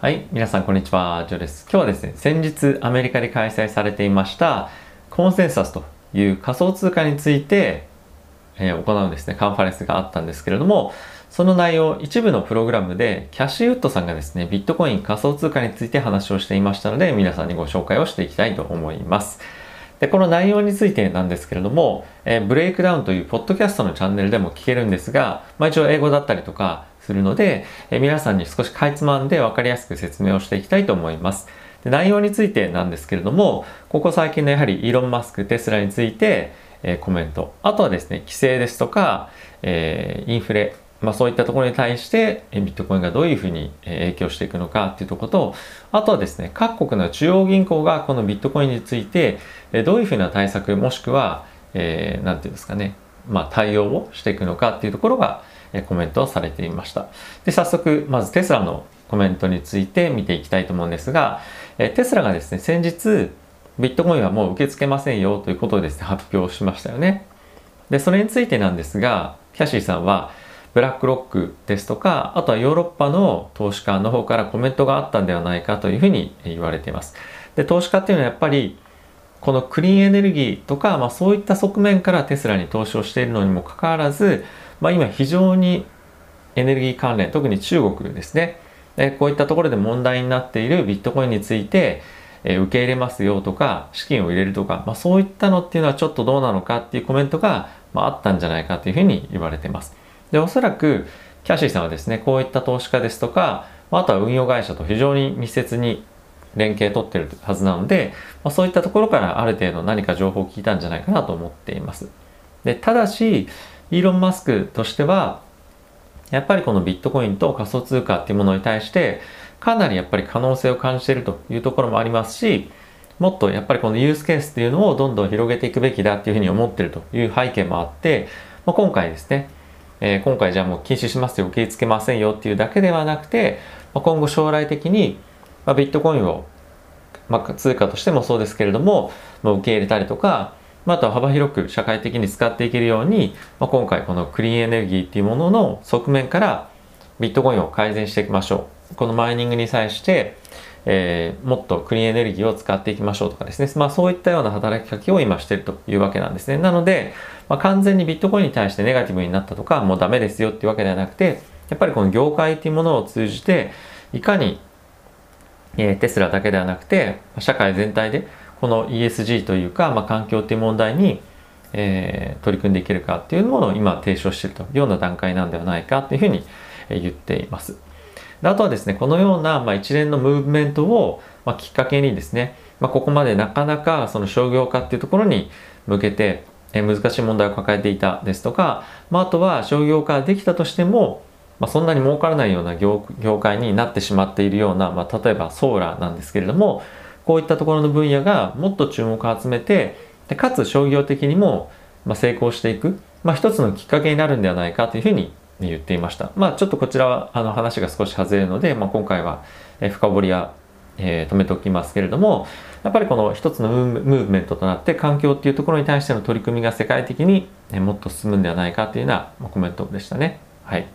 はい、皆さんこんにちは、ジョです。今日はですね、先日アメリカで開催されていましたコンセンサスという仮想通貨について、えー、行うですね、カンファレンスがあったんですけれども、その内容、一部のプログラムでキャッシュウッドさんがですね、ビットコイン仮想通貨について話をしていましたので、皆さんにご紹介をしていきたいと思います。で、この内容についてなんですけれども、えー、ブレイクダウンというポッドキャストのチャンネルでも聞けるんですが、まあ一応英語だったりとか、するので、え皆さんに少しかいつまんで分かりやすく説明をしていきたいと思います。で内容についてなんですけれども、ここ最近のやはりイーロン・マスク、テスラについて、えコメント、あとはですね、規制ですとか、えー、インフレ、まあ、そういったところに対してビットコインがどういうふうに影響していくのかっていうところと、あとはですね、各国の中央銀行がこのビットコインについてどういうふうな対策もしくは、えー、なんていうんですかね、まあ、対応をしていくのかっていうところが、コメントをされていました。で、早速、まずテスラのコメントについて見ていきたいと思うんですが、テスラがですね、先日、ビットコインはもう受け付けませんよということをですね、発表しましたよね。で、それについてなんですが、キャシーさんは、ブラックロックですとか、あとはヨーロッパの投資家の方からコメントがあったんではないかというふうに言われています。で、投資家っていうのはやっぱり、このクリーンエネルギーとか、まあ、そういった側面からテスラに投資をしているのにもかかわらず、まあ、今非常にエネルギー関連特に中国ですねこういったところで問題になっているビットコインについて受け入れますよとか資金を入れるとか、まあ、そういったのっていうのはちょっとどうなのかっていうコメントが、まあ、あったんじゃないかというふうに言われていますでおそらくキャシーさんはですねこういった投資家ですとかあとは運用会社と非常に密接に連携取ってるはずなので、まあ、そういったところからある程度何か情報を聞いたんじゃないかなと思っています。でただしイーロン・マスクとしてはやっぱりこのビットコインと仮想通貨っていうものに対してかなりやっぱり可能性を感じているというところもありますしもっとやっぱりこのユースケースっていうのをどんどん広げていくべきだっていうふうに思ってるという背景もあって、まあ、今回ですね、えー、今回じゃあもう禁止しますよ受け付けませんよっていうだけではなくて、まあ、今後将来的に、まあ、ビットコインを、まあ、通貨としてもそうですけれども、まあ、受け入れたりとかまあ、あとは幅広く社会的に使っていけるように、まあ、今回このクリーンエネルギーっていうものの側面からビットコインを改善していきましょう。このマイニングに際して、えー、もっとクリーンエネルギーを使っていきましょうとかですね。まあそういったような働きかけを今しているというわけなんですね。なので、まあ、完全にビットコインに対してネガティブになったとか、もうダメですよっていうわけではなくて、やっぱりこの業界っていうものを通じて、いかに、えー、テスラだけではなくて、社会全体でこの ESG というか、まあ、環境っていう問題に、えー、取り組んでいけるかっていうものを今提唱しているというような段階なんではないかというふうに言っています。あとはですね、このような、まあ、一連のムーブメントを、まあ、きっかけにですね、まあ、ここまでなかなかその商業化っていうところに向けて、え、難しい問題を抱えていたですとか、まあ、あとは商業化できたとしても、まあ、そんなに儲からないような業界になってしまっているような、まあ、例えばソーラーなんですけれども、こういったところの分野がもっと注目を集めてでかつ商業的にもま成功していく、まあ、一つのきっかけになるんではないかというふうに言っていました。まあ、ちょっとこちらはあの話が少し外れるので、まあ、今回は深掘りは、えー、止めておきますけれどもやっぱりこの一つのムーブメントとなって環境っていうところに対しての取り組みが世界的にもっと進むんではないかというようなコメントでしたね。はい。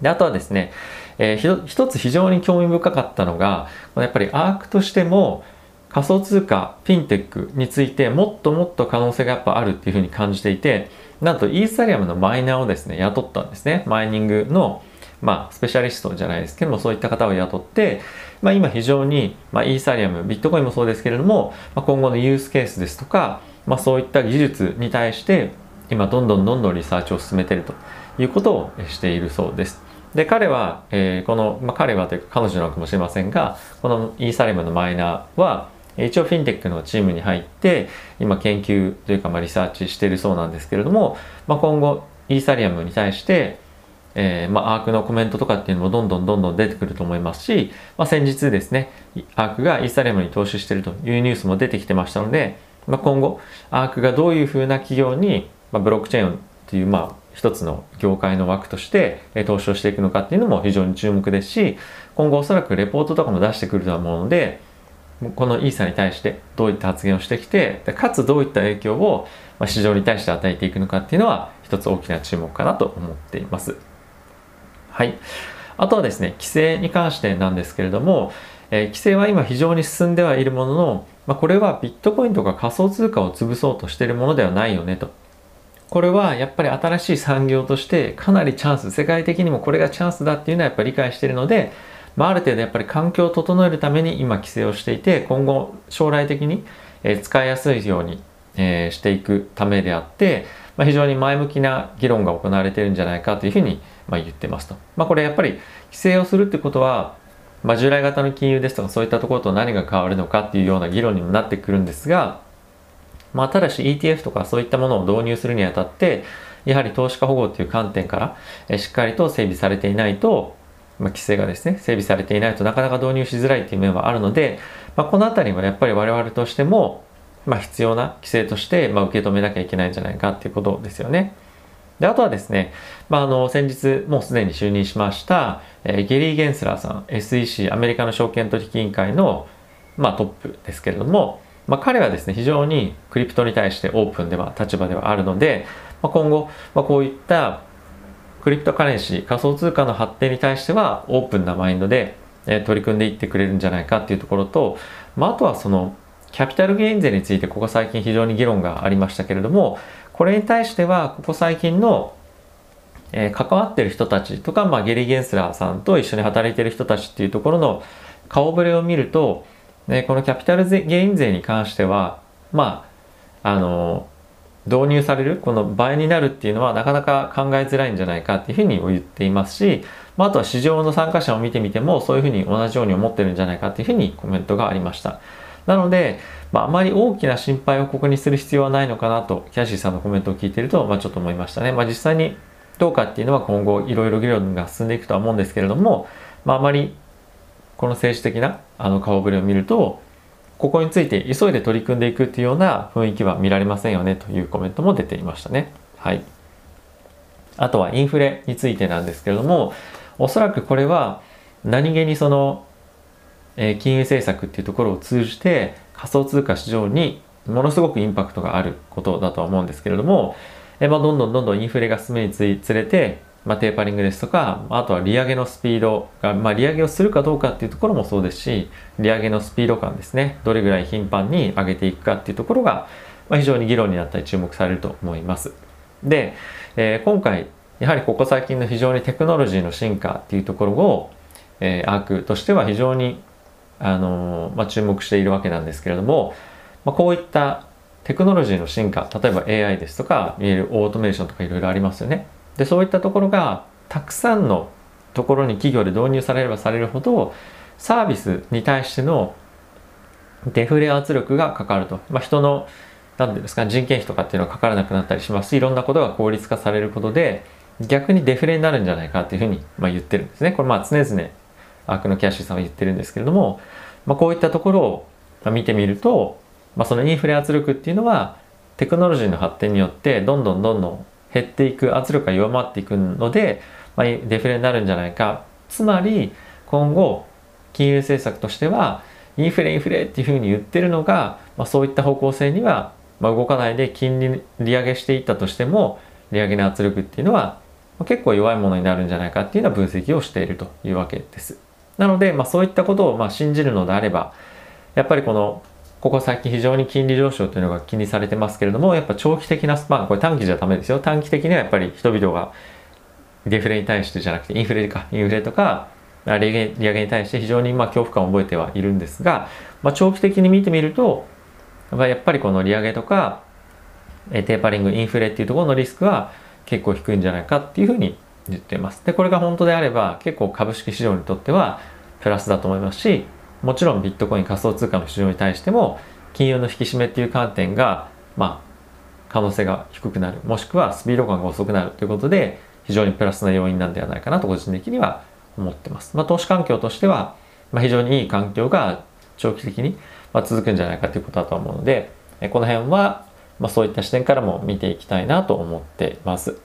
で、あとはですね、えー、一つ非常に興味深かったのが、やっぱりアークとしても仮想通貨、フィンテックについてもっともっと可能性がやっぱあるっていうふうに感じていて、なんとイーサリアムのマイナーをですね、雇ったんですね。マイニングの、まあ、スペシャリストじゃないですけども、そういった方を雇って、まあ、今非常に、まあ、イーサリアム、ビットコインもそうですけれども、まあ、今後のユースケースですとか、まあ、そういった技術に対して、今どんどんどんどんリサーチを進めているということをしているそうです。で彼は、えー、この、まあ、彼はというか彼女なのかもしれませんがこのイーサレムのマイナーは一応フィンテックのチームに入って今研究というかまあリサーチしているそうなんですけれども、まあ、今後イーサリアムに対して、えーまあ、アークのコメントとかっていうのもどんどんどんどん出てくると思いますし、まあ、先日ですねアークがイーサリアムに投資してるというニュースも出てきてましたので、まあ、今後アークがどういうふうな企業に、まあ、ブロックチェーンというまあ一つの業界の枠として投資をしていくのかっていうのも非常に注目ですし今後おそらくレポートとかも出してくるとは思うのでこのイーサに対してどういった発言をしてきてかつどういった影響を市場に対して与えていくのかっていうのは一つ大きな注目かなと思っています。はい。あとはですね規制に関してなんですけれども、えー、規制は今非常に進んではいるものの、まあ、これはビットコインとか仮想通貨を潰そうとしているものではないよねとこれはやっぱり新しい産業としてかなりチャンス世界的にもこれがチャンスだっていうのはやっぱり理解しているので、まあ、ある程度やっぱり環境を整えるために今規制をしていて今後将来的に使いやすいようにしていくためであって、まあ、非常に前向きな議論が行われているんじゃないかというふうにま言ってますと。まあ、これやっぱり規制をするってことは、まあ、従来型の金融ですとかそういったところと何が変わるのかっていうような議論にもなってくるんですが、まあ、ただし ETF とかそういったものを導入するにあたってやはり投資家保護という観点からしっかりと整備されていないと、まあ、規制がですね整備されていないとなかなか導入しづらいという面はあるので、まあ、この辺りはやっぱり我々としても、まあ、必要な規制として、まあ、受け止めなきゃいけないんじゃないかっていうことですよね。であとはですね、まあ、あの先日もうすでに就任しました、えー、ゲリー・ゲンスラーさん SEC アメリカの証券取引委員会の、まあ、トップですけれども、まあ、彼はですね非常にクリプトに対してオープンでは立場ではあるので、まあ、今後、まあ、こういったクリプトカレンシー仮想通貨の発展に対してはオープンなマインドで、え、取り組んでいってくれるんじゃないかっていうところと、まあ、あとはそのキャピタルゲイン税についてここ最近非常に議論がありましたけれどもこれに対してはここ最近のえー、関わってる人たちとか、まあ、ゲリー・ゲンスラーさんと一緒に働いてる人たちっていうところの顔ぶれを見ると、ね、このキャピタルゲイン税に関してはまああの導入されるこの倍になるっていうのはなかなか考えづらいんじゃないかっていうふうに言っていますし、まあ、あとは市場の参加者を見てみてもそういうふうに同じように思ってるんじゃないかっていうふうにコメントがありました。なので、まあ、あまり大きな心配をここにする必要はないのかなとキャシーさんのコメントを聞いてると、まあ、ちょっと思いましたね。まあ、実際にどうかっていうのは今後いろいろ議論が進んでいくとは思うんですけれども、まあ、あまりこの政治的なあの顔ぶれを見るとここについて急いで取り組んでいくっていうような雰囲気は見られませんよねというコメントも出ていましたね。はい。あとはインフレについてなんですけれどもおそらくこれは何気にその、えー、金融政策っていうところを通じて仮想通貨市場にものすごくインパクトがあることだとは思うんですけれどもえまあ、どんどんどんどんインフレが進むにつれて、まあ、テーパリングですとか、あとは利上げのスピードが、まあ、利上げをするかどうかっていうところもそうですし、利上げのスピード感ですね、どれぐらい頻繁に上げていくかっていうところが、まあ、非常に議論になったり注目されると思います。で、えー、今回、やはりここ最近の非常にテクノロジーの進化っていうところを、えー、アークとしては非常に、あのー、まあ、注目しているわけなんですけれども、まあ、こういったテクノロジーの進化例えば AI ですとかいわゆるオートメーションとかいろいろありますよねでそういったところがたくさんのところに企業で導入されればされるほどサービスに対してのデフレ圧力がかかると、まあ、人の何て言うんですか人件費とかっていうのはかからなくなったりします。しいろんなことが効率化されることで逆にデフレになるんじゃないかっていうふうに、まあ、言ってるんですね。これまあ常々アークのキャッシュさんは言ってるんですけれども、まあ、こういったところを見てみるとまあ、そのインフレ圧力っていうのはテクノロジーの発展によってどんどんどんどん減っていく圧力が弱まっていくので、まあ、デフレになるんじゃないかつまり今後金融政策としてはインフレインフレっていうふうに言ってるのが、まあ、そういった方向性には、ま、動かないで金利利上げしていったとしても利上げの圧力っていうのは結構弱いものになるんじゃないかっていうような分析をしているというわけです。なので、まあ、そういったことをまあ信じるのであればやっぱりこのここ最近非常に金利上昇というのが気にされてますけれども、やっぱ長期的なスパン、これ短期じゃダメですよ。短期的にはやっぱり人々がデフレに対してじゃなくてインフレか、インフレとか、利上げ利上げに対して非常にまあ恐怖感を覚えてはいるんですが、まあ、長期的に見てみると、やっぱりこの利上げとか、テーパリング、インフレっていうところのリスクは結構低いんじゃないかっていうふうに言っています。で、これが本当であれば結構株式市場にとってはプラスだと思いますし、もちろんビットコイン仮想通貨の市場に対しても金融の引き締めっていう観点がまあ可能性が低くなるもしくはスピード感が遅くなるということで非常にプラスな要因なんではないかなと個人的には思ってます。まあ、投資環境としては、まあ、非常にいい環境が長期的にまあ続くんじゃないかということだと思うのでこの辺はまあそういった視点からも見ていきたいなと思っています。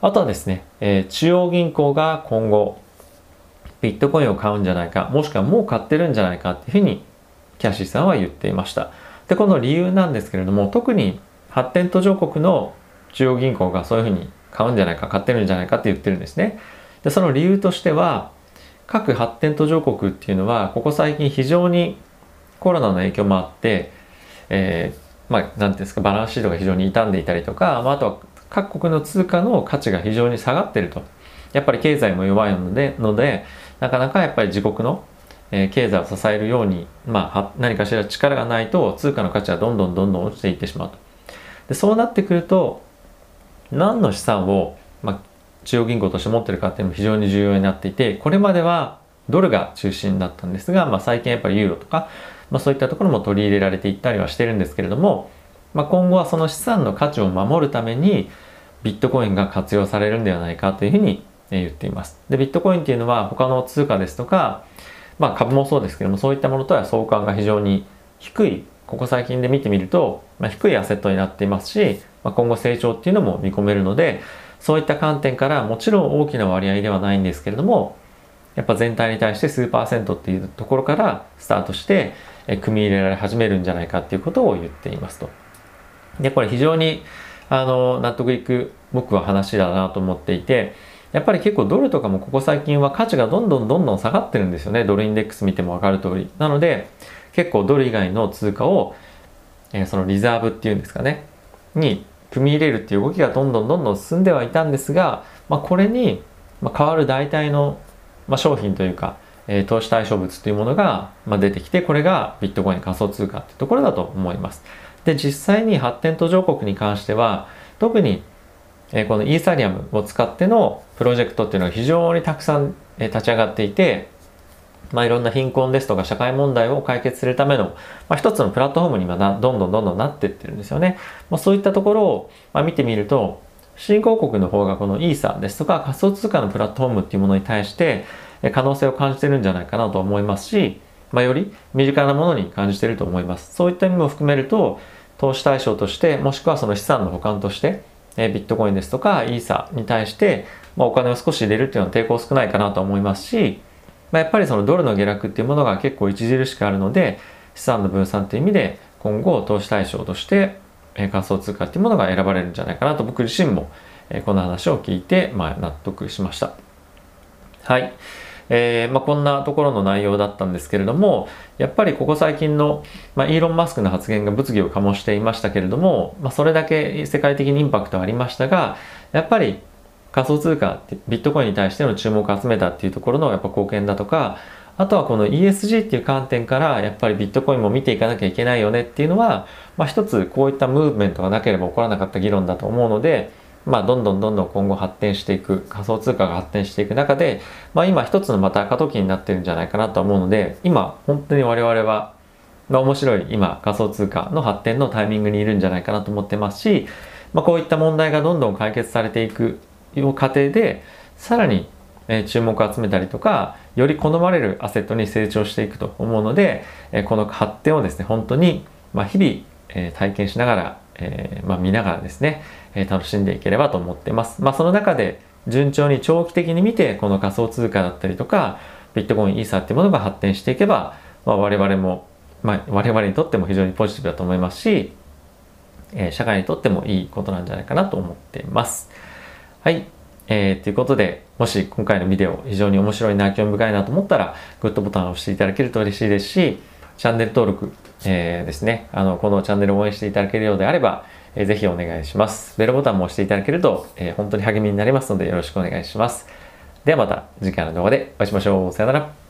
あとはですね、えー、中央銀行が今後ビットコインを買うんじゃないか、もしくはもう買ってるんじゃないかっていうふうにキャシーさんは言っていました。で、この理由なんですけれども、特に発展途上国の中央銀行がそういうふうに買うんじゃないか、買ってるんじゃないかって言ってるんですね。でその理由としては各発展途上国っていうのはここ最近非常にコロナの影響もあって、えー、まあ何ていうんですかバランスシートが非常に傷んでいたりとか、まあ、あとは各国の通貨の価値が非常に下がってるとやっぱり経済も弱いのでのでなかなかやっぱり自国の、え、経済を支えるように、まあ、何かしら力がないと通貨の価値はどんどんどんどん落ちていってしまうと。でそうなってくると何の資産を、まあ、中央銀行として持ってるかっていうのも非常に重要になっていてこれまではドルが中心だったんですが、まあ、最近やっぱりユーロとか、まあ、そういったところも取り入れられていったりはしてるんですけれども、まあ、今後はその資産の価値を守るためにビットコインが活用されるんではないかというふうに言っています。でビットコインっていうのは他の通貨ですとか、まあ、株もそうですけどもそういったものとは相関が非常に低いここ最近で見てみると、まあ、低いアセットになっていますし、まあ、今後成長っていうのも見込めるのでそういった観点からもちろん大きな割合ではないんですけれどもやっぱ全体に対して数パーセントっていうところからスタートしてえ組み入れられ始めるんじゃないかっていうことを言っていますと。でこれ非常にあの納得いく僕は話だなと思っていてやっぱり結構ドルとかもここ最近は価値がどんどんどんどん下がってるんですよね。ドルインデックス見ても分かる通り。なので結構ドル以外の通貨を、えー、そのリザーブっていうんですかね。に組み入れるっていう動きがどんどんどんどん進んではいたんですが、まあ、これに、ま変わる代替の、まあ商品というか、えー、投資対象物というものが、まあ出てきてこれがビットコイン仮想通貨っていうところだと思います。で実際に発展途上国に関しては特に、え、このイーサリアムを使ってのプロジェクトっていうのが非常にたくさん、え立ち上がっていてまあ、いろんな貧困ですとか社会問題を解決するための、まあ、一つのプラットフォームに今などんどんどんどんなってってるんですよね。まあ、そういったところを、ま、見てみると新興国の方がこのイーサですとか仮想通貨のプラットフォームっていうものに対して可能性を感じてるんじゃないかなと思いますし、まあ、より身近なものに感じてると思います。そういった意味も含めると投資対象としてもしくはその資産の保管としてえビットコインですとかイーサに対して、まあ、お金を少し入れるっていうのは抵抗少ないかなと思いますしまあ、やっぱりそのドルの下落っていうものが結構著しくあるので資産の分散という意味で今後投資対象としてえ仮想通貨っていうものが選ばれるんじゃないかなと僕自身もえこの話を聞いて、まあ、納得しました。はい。えーまあ、こんなところの内容だったんですけれどもやっぱりここ最近の、まあ、イーロン・マスクの発言が物議を醸していましたけれども、まあ、それだけ世界的にインパクトありましたがやっぱり仮想通貨ビットコインに対しての注目を集めたっていうところのやっぱ貢献だとかあとはこの ESG っていう観点からやっぱりビットコインも見ていかなきゃいけないよねっていうのは、まあ、一つこういったムーブメントがなければ起こらなかった議論だと思うので、まあ、どんどんどんどん今後発展していく仮想通貨が発展していく中で、まあ、今一つのまた過渡期になってるんじゃないかなと思うので今本当に我々は、まあ、面白い今仮想通貨の発展のタイミングにいるんじゃないかなと思ってますし、まあ、こういった問題がどんどん解決されていく過程でさらに注目を集めたりとかより好まれるアセットに成長していくと思うのでこの発展をですね本当にま日々体験しながら、えま見ながらですねえ楽しんでいければと思ってます。まあ、その中で順調に長期的に見てこの仮想通貨だったりとかビットコインイーサーっていうものが発展していけば、まあ、我々も、まあ、我々にとっても非常にポジティブだと思いますし、え社会にとってもいいことなんじゃないかなと思っています。はい。えー、ということで、もし今回のビデオ非常に面白いな、興味深いなと思ったら、グッドボタンを押していただけると嬉しいですし、チャンネル登録、えー、ですね、あの、このチャンネルを応援していただけるようであれば、えー、ぜひお願いします。ベルボタンも押していただけると、えー、本当に励みになりますのでよろしくお願いします。ではまた次回の動画でお会いしましょう。さよなら。